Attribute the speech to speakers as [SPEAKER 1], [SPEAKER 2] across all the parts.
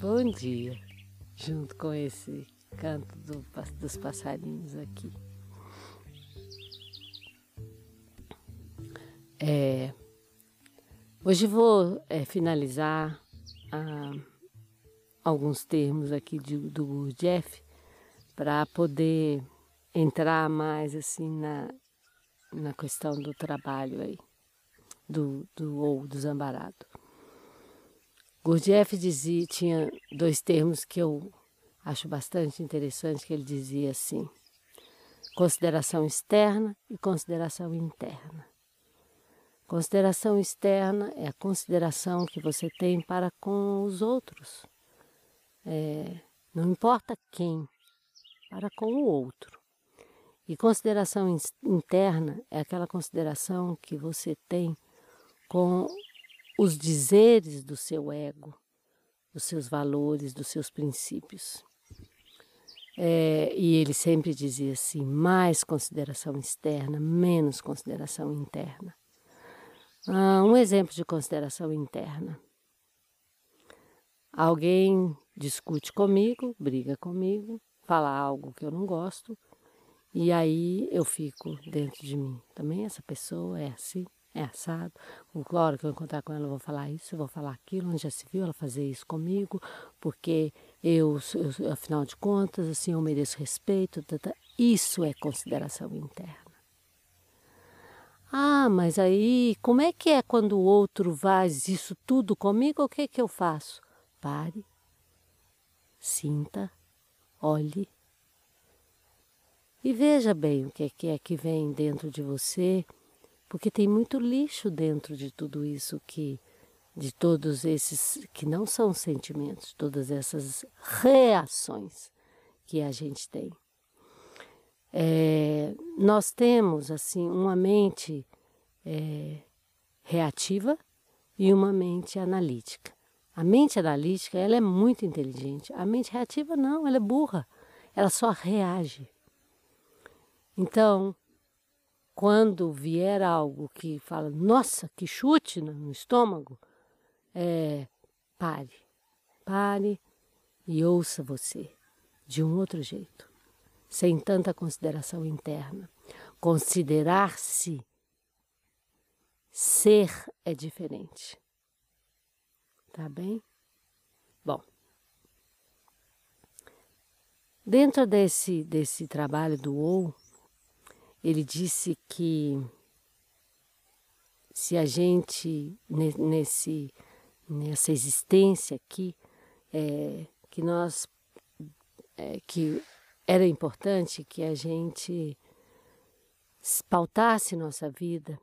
[SPEAKER 1] Bom dia, junto com esse canto do, dos passarinhos aqui. É, hoje vou é, finalizar ah, alguns termos aqui de, do Jeff para poder entrar mais assim na, na questão do trabalho aí, do, do ou do zambarado. Gurdjieff dizia, tinha dois termos que eu acho bastante interessante, que ele dizia assim, consideração externa e consideração interna. Consideração externa é a consideração que você tem para com os outros. É, não importa quem, para com o outro. E consideração interna é aquela consideração que você tem com os dizeres do seu ego, dos seus valores, dos seus princípios. É, e ele sempre dizia assim: mais consideração externa, menos consideração interna. Ah, um exemplo de consideração interna. Alguém discute comigo, briga comigo, fala algo que eu não gosto, e aí eu fico dentro de mim. Também essa pessoa é assim, é assado. A hora que eu encontrar com ela, eu vou falar isso, eu vou falar aquilo. Onde já se viu ela fazer isso comigo, porque eu, eu afinal de contas, assim, eu mereço respeito. Tata. Isso é consideração interna. Ah, mas aí, como é que é quando o outro faz isso tudo comigo? O que é que eu faço? Pare, sinta, olhe e veja bem o que, é que vem dentro de você porque tem muito lixo dentro de tudo isso que de todos esses que não são sentimentos, todas essas reações que a gente tem. É, nós temos assim uma mente é, reativa e uma mente analítica. A mente analítica ela é muito inteligente. A mente reativa não, ela é burra. Ela só reage. Então, quando vier algo que fala, nossa, que chute no estômago, é, pare, pare e ouça você de um outro jeito, sem tanta consideração interna. Considerar-se ser é diferente. Tá bem? Bom, dentro desse, desse trabalho do OU, ele disse que se a gente nesse nessa existência aqui é, que nós é, que era importante que a gente pautasse nossa vida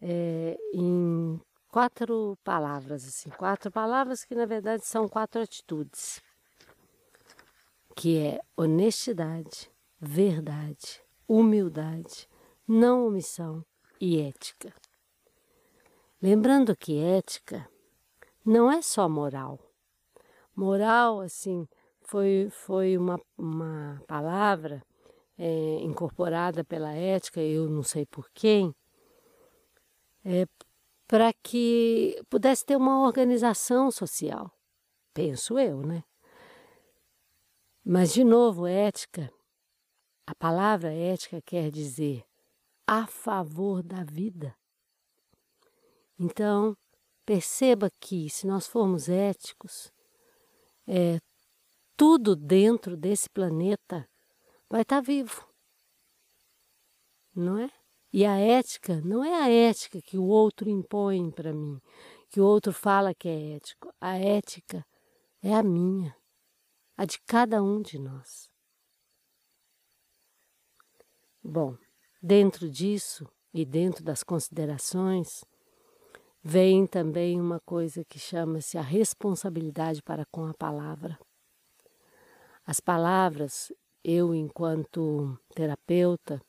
[SPEAKER 1] é, em quatro palavras assim quatro palavras que na verdade são quatro atitudes que é honestidade verdade humildade, não omissão e ética. Lembrando que ética não é só moral. Moral, assim, foi, foi uma, uma palavra é, incorporada pela ética, eu não sei por quem, é, para que pudesse ter uma organização social. Penso eu, né? Mas, de novo, ética a palavra ética quer dizer a favor da vida. Então, perceba que se nós formos éticos, é, tudo dentro desse planeta vai estar vivo. Não é? E a ética não é a ética que o outro impõe para mim, que o outro fala que é ético. A ética é a minha, a de cada um de nós. Bom, dentro disso e dentro das considerações, vem também uma coisa que chama-se a responsabilidade para com a palavra. As palavras, eu, enquanto terapeuta,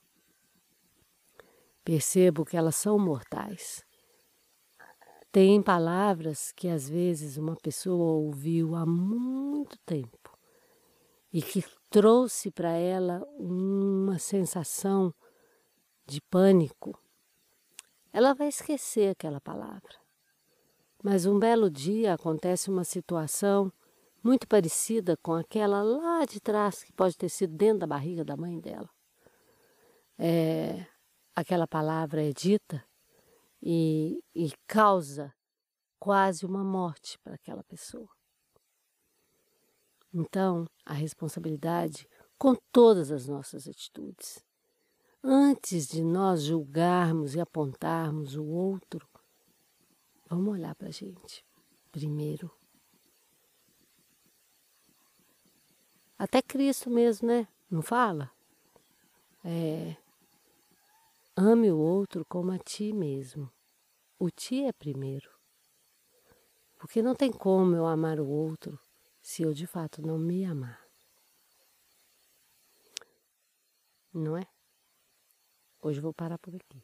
[SPEAKER 1] percebo que elas são mortais. Tem palavras que às vezes uma pessoa ouviu há muito tempo e que trouxe para ela uma sensação de pânico, ela vai esquecer aquela palavra. Mas um belo dia acontece uma situação muito parecida com aquela lá de trás, que pode ter sido dentro da barriga da mãe dela. É, aquela palavra é dita e, e causa quase uma morte para aquela pessoa. Então, a responsabilidade com todas as nossas atitudes. Antes de nós julgarmos e apontarmos o outro, vamos olhar para a gente primeiro. Até Cristo mesmo, né? Não fala? É, ame o outro como a ti mesmo. O ti é primeiro. Porque não tem como eu amar o outro se eu de fato não me amar. Não é? Hoje vou parar por aqui.